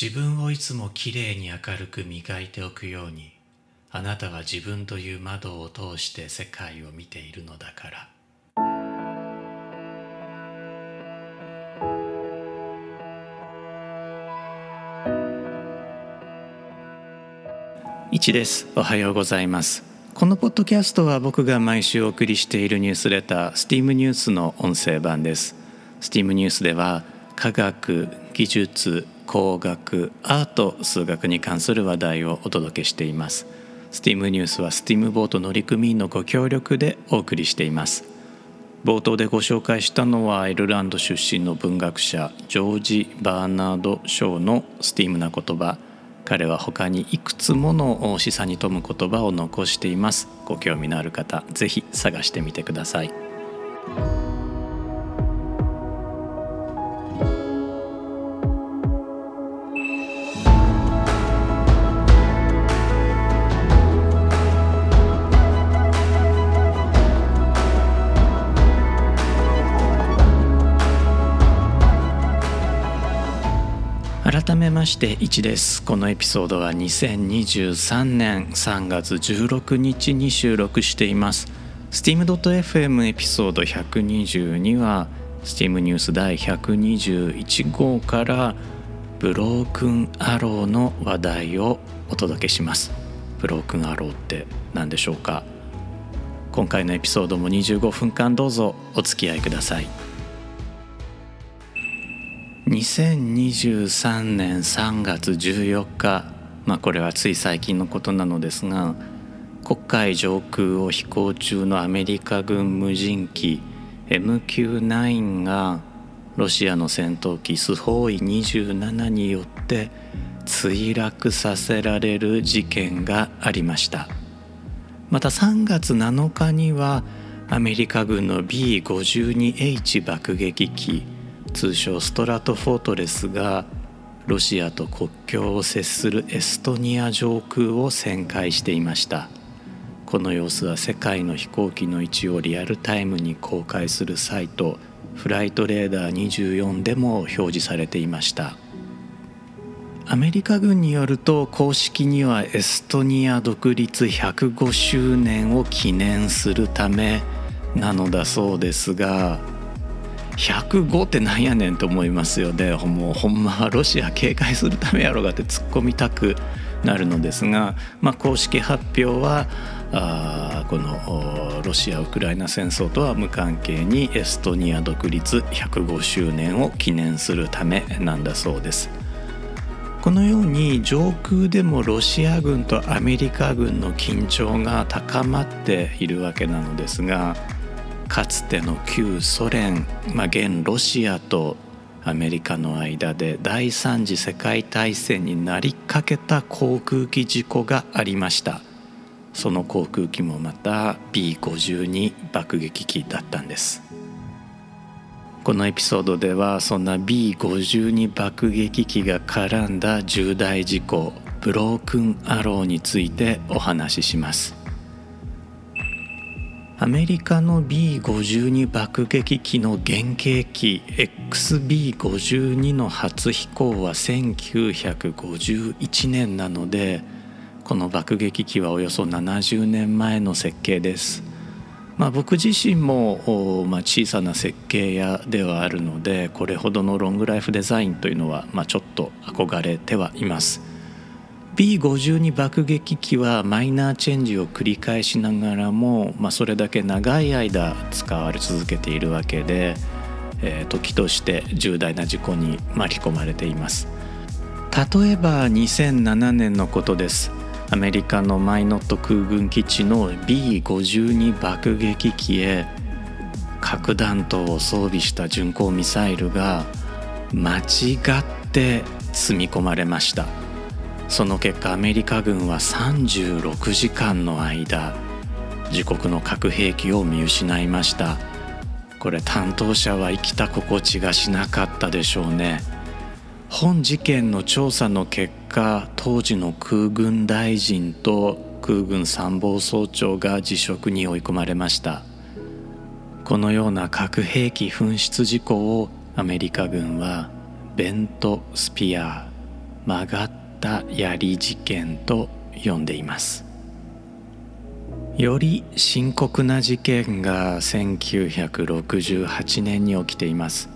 自分をいつもきれいに明るく磨いておくようにあなたは自分という窓を通して世界を見ているのだから。1です。おはようございます。このポッドキャストは僕が毎週お送りしているニュースレター STEAM ニュースの音声版です。STEAM ニュースでは科学技術工学アート数学に関する話題をお届けしています。STEAM ニュースは STEAM ボート乗組員のご協力でお送りしています。冒頭でご紹介したのはアイルランド出身の文学者ジョージ・バーナード・ショーの STEAM な言葉。彼は他にいくつもの示唆に富む言葉を残しています。ご興味のある方ぜひ探してみてください。まして1です。このエピソードは2023年3月16日に収録しています。steam.fm エピソード122は Steam ニュース第121号からブロークンアローの話題をお届けします。ブロークンアローって何でしょうか。今回のエピソードも25分間どうぞお付き合いください。2023年3月14日まあこれはつい最近のことなのですが黒海上空を飛行中のアメリカ軍無人機 MQ9 がロシアの戦闘機スホーイ27によって墜落させられる事件がありました。また3月7日にはアメリカ軍の B52H 爆撃機通称ストラトフォートレスがロシアと国境を接するエストニア上空を旋回していました。この様子は世界の飛行機の位置をリアルタイムに公開するサイトフライトレーダー24でも表示されていました。アメリカ軍によると公式にはエストニア独立105周年を記念するためなのだそうですが105ってなんやねんと思いますよねもうほんまはロシア警戒するためやろがって突っ込みたくなるのですが、まあ、公式発表はあこのロシア・ウクライナ戦争とは無関係にエストニア独立105周年を記念するためなんだそうです。このように上空でもロシア軍とアメリカ軍の緊張が高まっているわけなのですがかつての旧ソ連、まあ、現ロシアとアメリカの間で第三次世界大戦になりかけた航空機事故がありました。その航空機もまた B52 爆撃機だったんです。このエピソードではそんな B52 爆撃機が絡んだ重大事故ブロークンアローについてお話しします。アメリカの B52 爆撃機の原型機 XB52 の初飛行は1951年なのでこの爆撃機はおよそ70年前の設計です。まあ、僕自身も、まあ、小さな設計屋ではあるのでこれほどのロングライフデザインというのは、まあ、ちょっと憧れてはいます。B52 爆撃機はマイナーチェンジを繰り返しながらも、まあ、それだけ長い間使われ続けているわけで、えー、時として重大な事故に巻き込まれています。例えば2007年のことです。アメリカのマイノット空軍基地の B52 爆撃機へ核弾頭を装備した巡航ミサイルが間違って積み込まれました。その結果アメリカ軍は36時間の間自国の核兵器を見失いました。これ担当者は生きた心地がしなかったでしょうね。本事件の調査の結果当時の空軍大臣と空軍参謀総長が辞職に追い込まれました。このような核兵器紛失事故をアメリカ軍はベント・スピア曲がった槍事件と呼んでいます。より深刻な事件が1968年に起きています。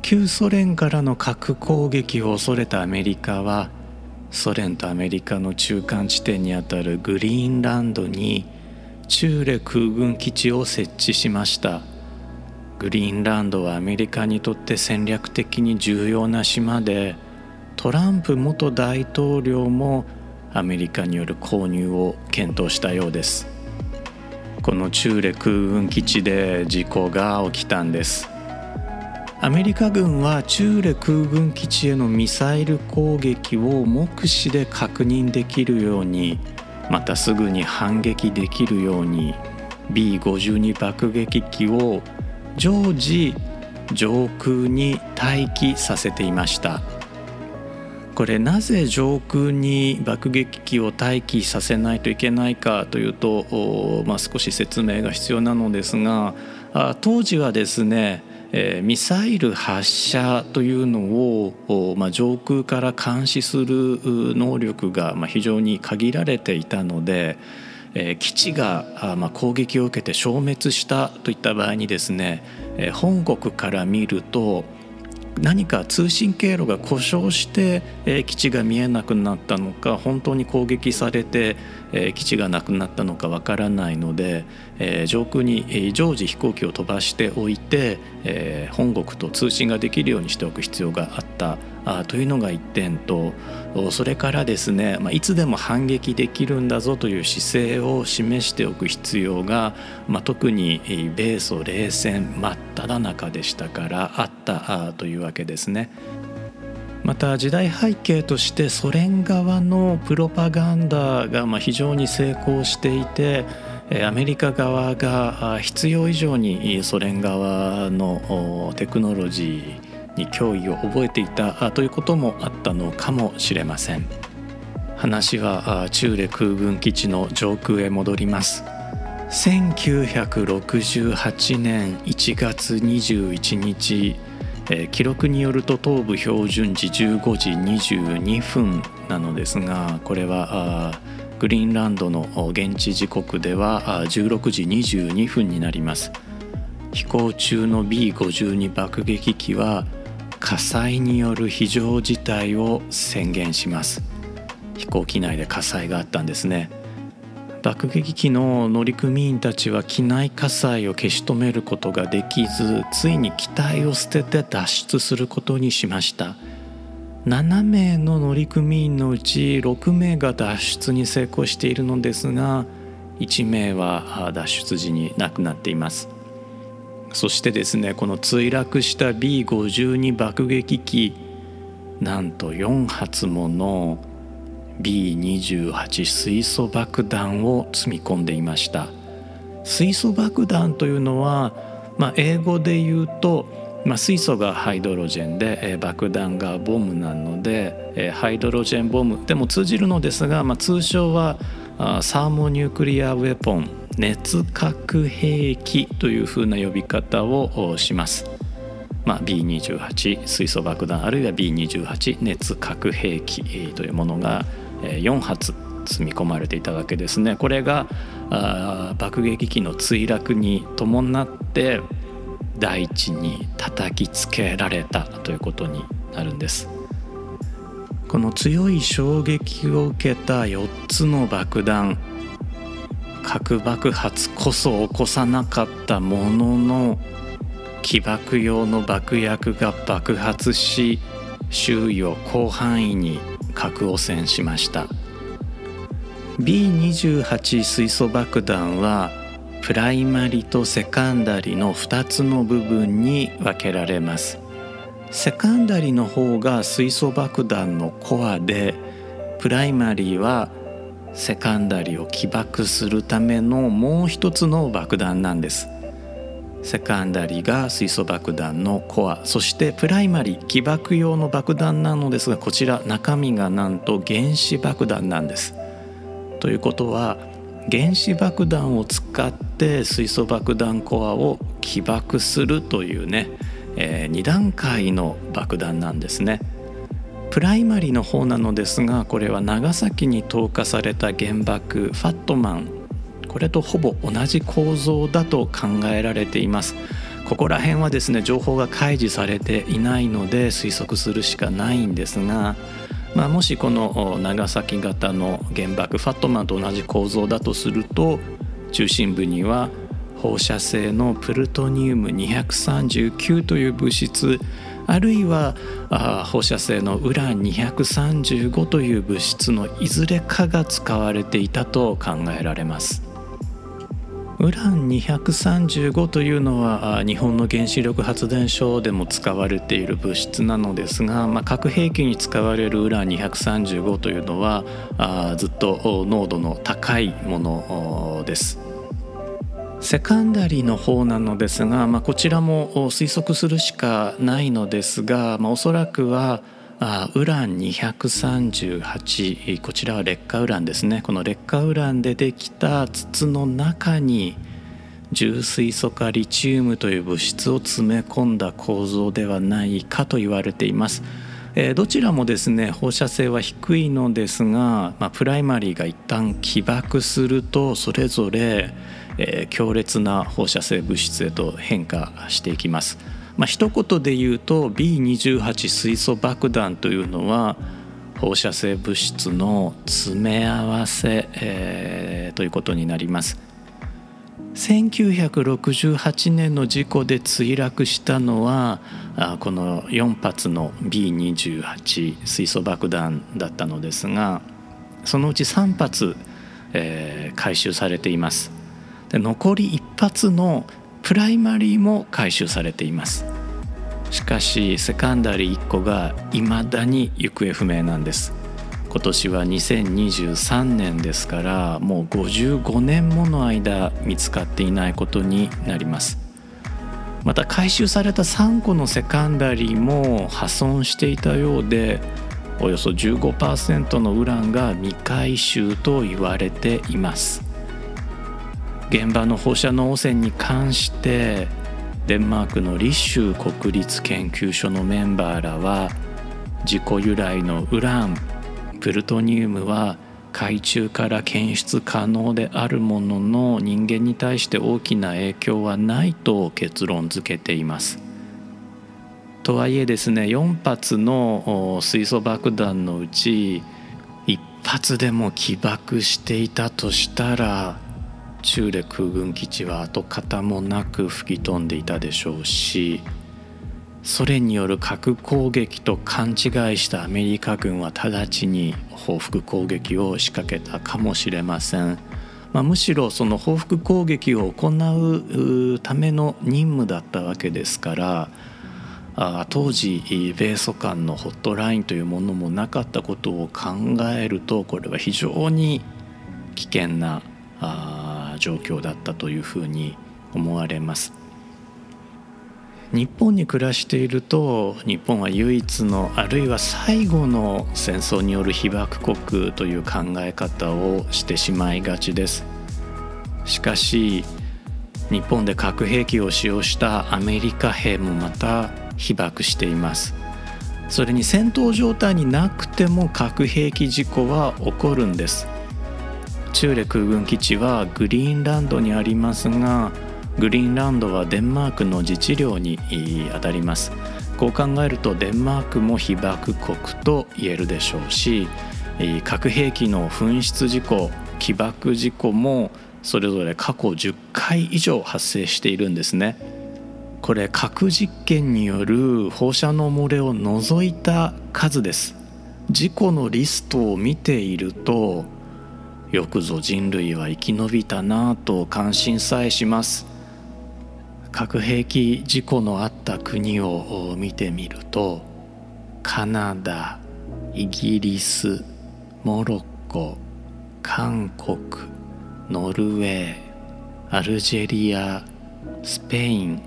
旧ソ連からの核攻撃を恐れたアメリカはソ連とアメリカの中間地点にあたるグリーンランドに中レ空軍基地を設置しました。グリーンランドはアメリカにとって戦略的に重要な島でトランプ元大統領もアメリカによる購入を検討したようです。この中レ空軍基地で事故が起きたんです。アメリカ軍は中レ空軍基地へのミサイル攻撃を目視で確認できるようにまたすぐに反撃できるように B52 爆撃機を常時上空に待機させていました。これなぜ上空に爆撃機を待機させないといけないかというと、まあ、少し説明が必要なのですが当時はですねえ、ミサイル発射というのを、ま、上空から監視する能力が、ま、非常に限られていたので、え、基地が、ま、攻撃を受けて消滅したといった場合にですね、え、本国から見ると何か通信経路が故障して、基地が見えなくなったのか本当に攻撃されて、えー、基地がなくなったのかわからないので、えー、上空に、常時飛行機を飛ばしておいて、えー、本国と通信ができるようにしておく必要があったあというのが1点とそれからですね、まあ、いつでも反撃できるんだぞという姿勢を示しておく必要が、まあ、特に米ソ冷戦真っ只中でしたからあったというわけですね。また時代背景としてソ連側のプロパガンダがま非常に成功していてアメリカ側が必要以上にソ連側のテクノロジーに脅威を覚えていたということもあったのかもしれません。話は中レ空軍基地の上空へ戻ります。1968年1月21日記録によると東部標準時15時22分なのですがこれはグリーンランドの現地時刻では16時22分になります。飛行中の B52 爆撃機は火災による非常事態を宣言します。飛行機内で火災があったんですね。爆撃機の乗組員たちは機内火災を消し止めることができずついに機体を捨てて脱出することにしました。7名の乗組員のうち6名が脱出に成功しているのですが1名は脱出時に亡くなっています。そしてですねこの墜落した B52 爆撃機なんと4発もの B28 水素爆弾を積み込んでいました水素爆弾というのは、まあ、英語で言うと、まあ、水素がハイドロジェンで、えー、爆弾がボムなので、えー、ハイドロジェンボムでも通じるのですが、まあ、通称はあサーモニュークリアウェポン熱核兵器というふうな呼び方をします。まあ、B28 水素爆弾あるいは B28 熱核兵器というものが4発積み込まれていたわけですね。これが爆撃機の墜落に伴って大地に叩きつけられたということになるんです。この強い衝撃を受けた4つの爆弾核爆発こそ起こさなかったものの起爆用の爆薬が爆発し周囲を広範囲に核汚染しました。B28 水素爆弾はプライマリとセカンダリの2つの部分に分けられます。セカンダリの方が水素爆弾のコアでプライマリーはセカンダリを起爆するためのもう一つの爆弾なんです。セカンダリが水素爆弾のコアそしてプライマリ起爆用の爆弾なのですがこちら中身がなんと原子爆弾なんです。ということは原子爆弾を使って水素爆弾コアを起爆するというね、えー、2段階の爆弾なんですね。プライマリーの方なのですがこれは長崎に投下された原爆ファットマンこれとほぼ同じ構造だと考えられていますここら辺はですね情報が開示されていないので推測するしかないんですが、まあ、もしこの長崎型の原爆ファットマンと同じ構造だとすると中心部には放射性のプルトニウム239という物質あるいはあ放射性のウラン235という物質のいずれかが使われていたと考えられます。ウラン235というのは日本の原子力発電所でも使われている物質なのですが、まあ、核兵器に使われるウラン235というのはあずっと濃度の高いものです。セカンダリーの方なのですが、まあ、こちらも推測するしかないのですが、まあ、おそらくはあウラン238こちらは劣化ウランですねこの劣化ウランでできた筒の中に重水素化リチウムという物質を詰め込んだ構造ではないかと言われています。えー、どちらもですね放射性は低いのですが、まあ、プライマリーが一旦起爆するとそれぞれ、えー、強烈な放射性物質へと変化していきます。まあ一言で言うと B28 水素爆弾というのは放射性物質の詰め合わせ、えー、ということになります。1968年の事故で墜落したのはこの4発の B28 水素爆弾だったのですがそのうち3発、えー、回収されていますで残り1発のプライマリーも回収されています。しかしセカンダリー1個が未だに行方不明なんです。今年は2023年ですからもう55年もの間見つかっていないことになります。また回収された3個のセカンダリーも破損していたようでおよそ15%のウランが未回収と言われています。現場の放射能汚染に関してデンマークのリッシュ国立研究所のメンバーらは自己由来のウランプルトニウムは海中から検出可能であるものの人間に対して大きな影響はないと結論付けています。とはいえですね4発の水素爆弾のうち1発でも起爆していたとしたら中レ空軍基地は跡形もなく吹き飛んでいたでしょうしソ連による核攻撃と勘違いしたアメリカ軍は直ちに報復攻撃を仕掛けたかもしれません。まあ、むしろその報復攻撃を行うための任務だったわけですからあ当時米ソ間のホットラインというものもなかったことを考えるとこれは非常に危険なあ状況だったというふうに思われます。日本に暮らしていると日本は唯一のあるいは最後の戦争による被爆国という考え方をしてしまいがちです。しかし日本で核兵器を使用したアメリカ兵もまた被爆しています。それに戦闘状態になくても核兵器事故は起こるんです。中レ空軍基地はグリーンランドにありますがグリーンランドはデンマークの自治領にあたります。こう考えるとデンマークも被爆国と言えるでしょうし核兵器の紛失事故起爆事故もそれぞれ過去10回以上発生しているんですね。これ核実験による放射能漏れを除いた数です。事故のリストを見ているとよくぞ人類は生き延びたなぁと感心さえします。核兵器事故のあった国を見てみるとカナダイギリスモロッコ韓国ノルウェーアルジェリアスペイン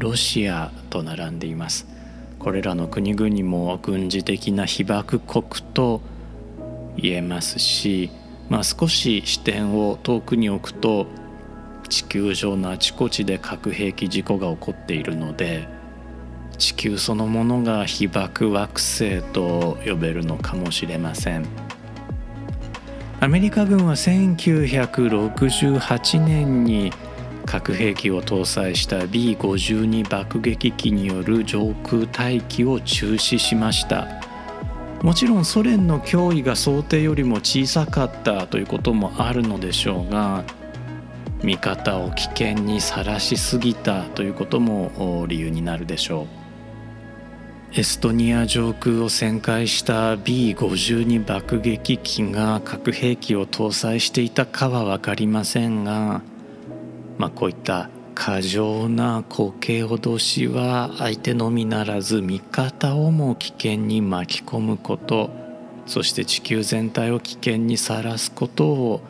ロシアと並んでいます。これらの国々も軍事的な被爆国と言えますしまあ、少し視点を遠くに置くと地球上のあちこちで核兵器事故が起こっているので地球そのものが被爆惑星と呼べるのかもしれません。アメリカ軍は1968年に核兵器を搭載した B52 爆撃機による上空待機を中止しました。もちろんソ連の脅威が想定よりも小さかったということもあるのでしょうが味方を危険にさらしすぎたということも理由になるでしょう。エストニア上空を旋回した B52 爆撃機が核兵器を搭載していたかは分かりませんが、まあ、こういった過剰な滑稽脅しは相手のみならず味方をも危険に巻き込むことそして地球全体を危険にさらすことを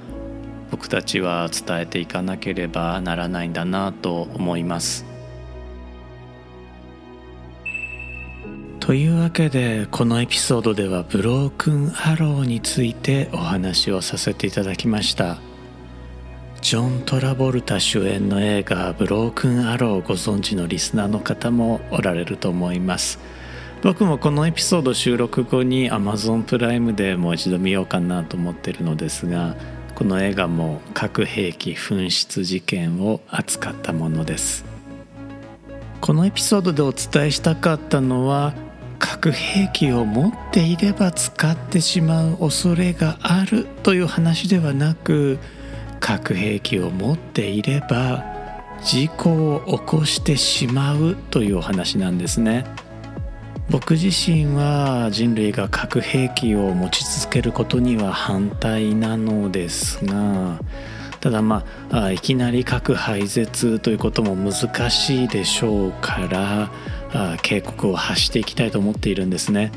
僕たちは伝えていかなければならないんだなと思います。というわけでこのエピソードではブロークンアローについてお話をさせていただきましたジョン・トラボルタ主演の映画「ブロークンアロー」をご存知のリスナーの方もおられると思います。僕もこのエピソード収録後に Amazon プライムでもう一度見ようかなと思ってるのですがこの映画も核兵器紛失事件を扱ったものです。このエピソードでお伝えしたかったのは核兵器を持っていれば使ってしまう恐れがあるという話ではなく核兵器を持っていれば事故を起こしてしまうというお話なんですね。僕自身は人類が核兵器を持ち続けることには反対なのですがただまあいきなり核廃絶ということも難しいでしょうから警告を発していきたいと思っているんですね。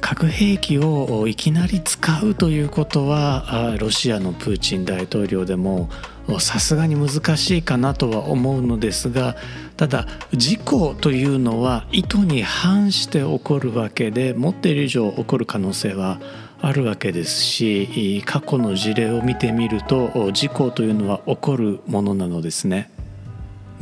核兵器をいきなり使うということはロシアのプーチン大統領でもさすがに難しいかなとは思うのですがただ事故というのは意図に反して起こるわけで持っている以上起こる可能性はあるわけですし過去の事例を見てみると事故というのは起こるものなのですね。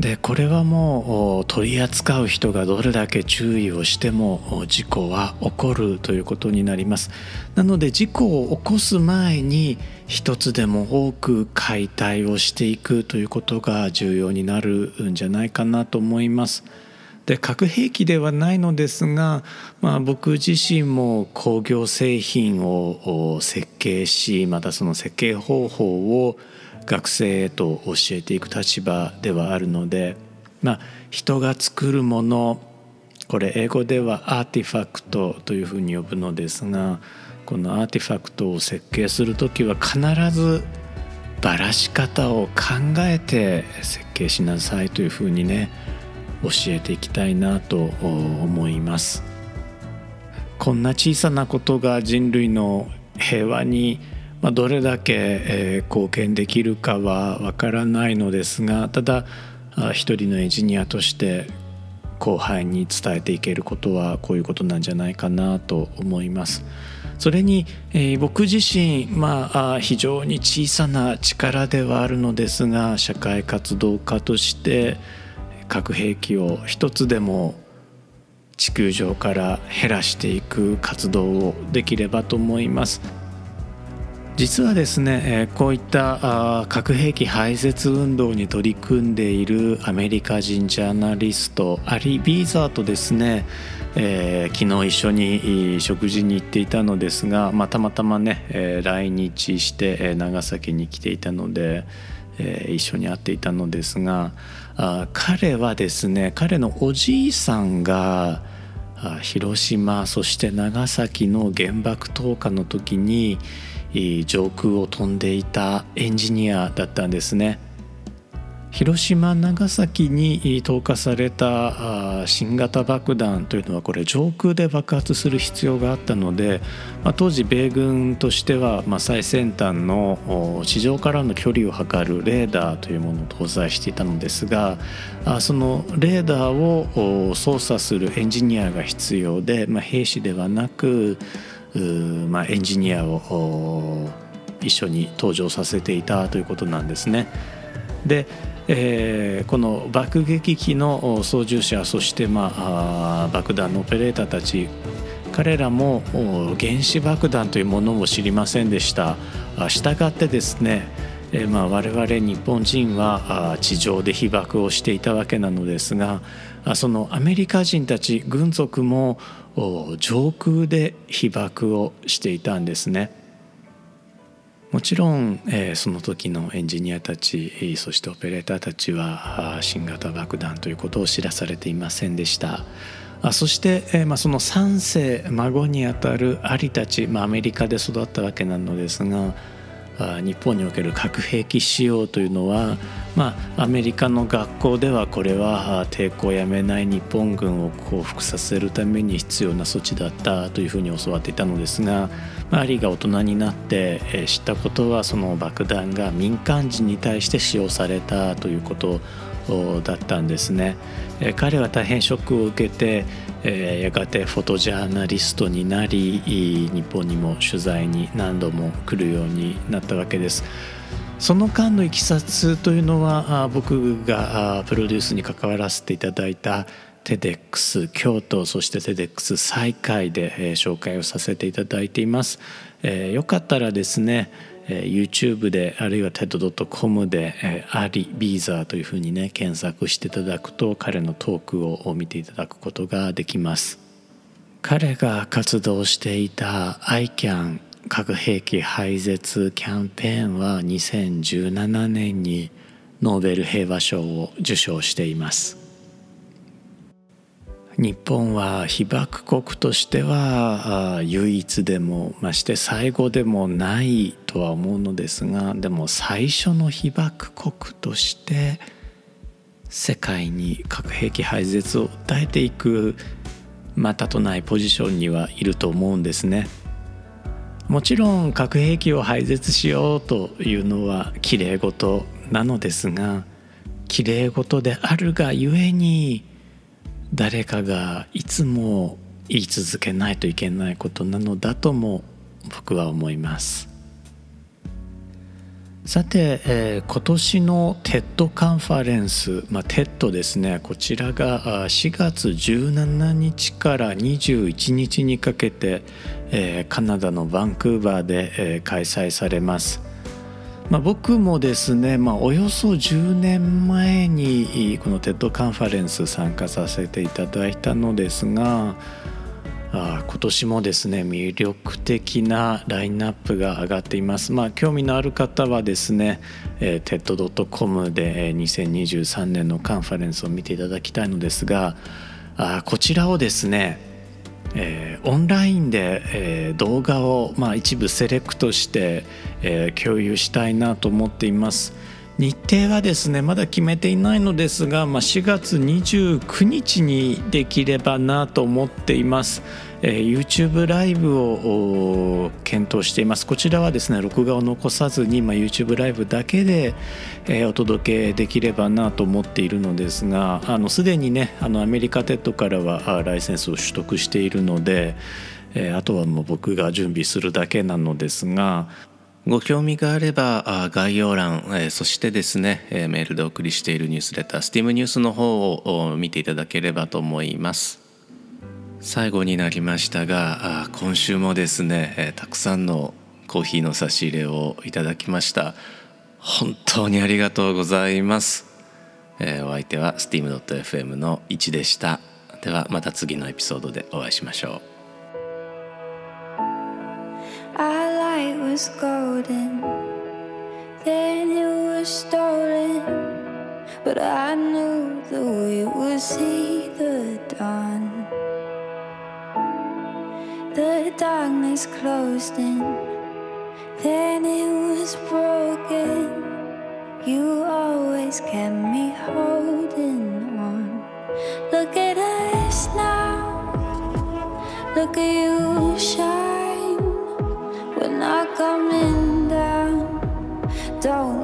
でこれはもう取り扱う人がどれだけ注意をしても事故は起こるということになります。なので事故を起こす前に一つでも多く解体をしていくということが重要になるんじゃないかなと思います。で核兵器ではないのですが、まあ、僕自身も工業製品を設計しまたその設計方法を学生へと教えていく立場ではあるので、まあ、人が作るものこれ英語ではアーティファクトというふうに呼ぶのですがこのアーティファクトを設計する時は必ずばらし方を考えて設計しなさいというふうにね教えていきたいなと思います。こんな小さなことが人類の平和にまあ、どれだけ、えー、貢献できるかはわからないのですがただ一人のエンジニアとして後輩に伝えていけることはこういうことなんじゃないかなと思います。それに、えー、僕自身、まあ、非常に小さな力ではあるのですが社会活動家として核兵器を一つでも地球上から減らしていく活動をできればと思います。実はですねこういった核兵器廃絶運動に取り組んでいるアメリカ人ジャーナリストアリ・ビーザーとですねえー、昨日一緒に食事に行っていたのですが、まあ、たまたまね、来日して長崎に来ていたので、え、一緒に会っていたのですがあ彼はですね彼のおじいさんが広島そして長崎の原爆投下の時に上空を飛んでいたエンジニアだったんですね。広島長崎に投下された新型爆弾というのはこれ上空で爆発する必要があったので、まあ、当時米軍としては最先端の地上からの距離を測るレーダーというものを搭載していたのですがそのレーダーを操作するエンジニアが必要で、まあ、兵士ではなくまあ、エンジニアを一緒に登場させていたということなんですね。でえー、この爆撃機の操縦者そして、まあ、爆弾のオペレーターたち彼らも原子爆弾というものを知りませんでしたしたがってですね、まあ、我々日本人は地上で被爆をしていたわけなのですがそのアメリカ人たち軍属も上空で被爆をしていたんですね。もちろん、えー、その時のエンジニアたちそしてオペレーターたちは新型爆弾ということを知らされていませんでしたあそして、えーまあ、その3世孫にあたるアリたち、まあ、アメリカで育ったわけなのですが日本における核兵器使用というのは、まあ、アメリカの学校ではこれは抵抗をやめない日本軍を降伏させるために必要な措置だったというふうに教わっていたのですが、まあ、アリが大人になって知ったことはその爆弾が民間人に対して使用されたということだったんですね。彼は大変ショックを受けてえやがてフォトジャーナリストになり日本にも取材に何度も来るようになったわけです。その間のいきさつというのは僕がプロデュースに関わらせていただいた TEDx 京都そして TEDx 西海で紹介をさせていただいています。よかったらですねえー、YouTube であるいは TED.com で、えー、アリ・ビーザーというふうにね検索していただくと彼のトークを見ていただくことができます。彼が活動していた ICAN 核兵器廃絶キャンペーンは2017年にノーベル平和賞を受賞しています。日本は被爆国としては唯一でもまして最後でもないとは思うのですがでも最初の被爆国として世界に核兵器廃絶を訴えていくまたとないポジションにはいると思うんですね。もちろん核兵器を廃絶しようというのはきれい事なのですがきれい事であるがゆえに誰かがいつも言い続けないといけないことなのだとも僕は思います。さて、えー、今年の TED カンファレンス、まあ、TED ですね。こちらが4月17日から21日にかけて、えー、カナダのバンクーバーで、えー、開催されます。まあ、僕もですね、まあ、およそ10年前にこの TED カンファレンス参加させていただいたのですがあ今年もですね魅力的なラインナップが上がっています。まあ、興味のある方はですね、えー、TED.com で2023年のカンファレンスを見ていただきたいのですがあこちらをですねえー、オンラインで、えー、動画を、まあ、一部セレクトして、えー、共有したいなと思っています。日程はですねまだ決めていないのですが、まあ、4月29日にできればなと思っています、えー、YouTube ライブを検討しています。こちらはですね録画を残さずに、まあ、YouTube ライブだけで、えー、お届けできればなと思っているのですがあのすでにねあのアメリカテッドからはライセンスを取得しているので、えー、あとはもう僕が準備するだけなのですがご興味があれば概要欄、えそしてですね、えメールでお送りしているニュースレター STEAM ニュースの方を見ていただければと思います。最後になりましたが今週もですね、えたくさんのコーヒーの差し入れをいただきました。本当にありがとうございます、えお相手は steam.fm の1でした。ではまた次のエピソードでお会いしましょう。Was golden, then it was stolen. But I knew that we would see the dawn. The darkness closed in, then it was broken. You always kept me holding on. Look at us now, look at you shine coming down. Don't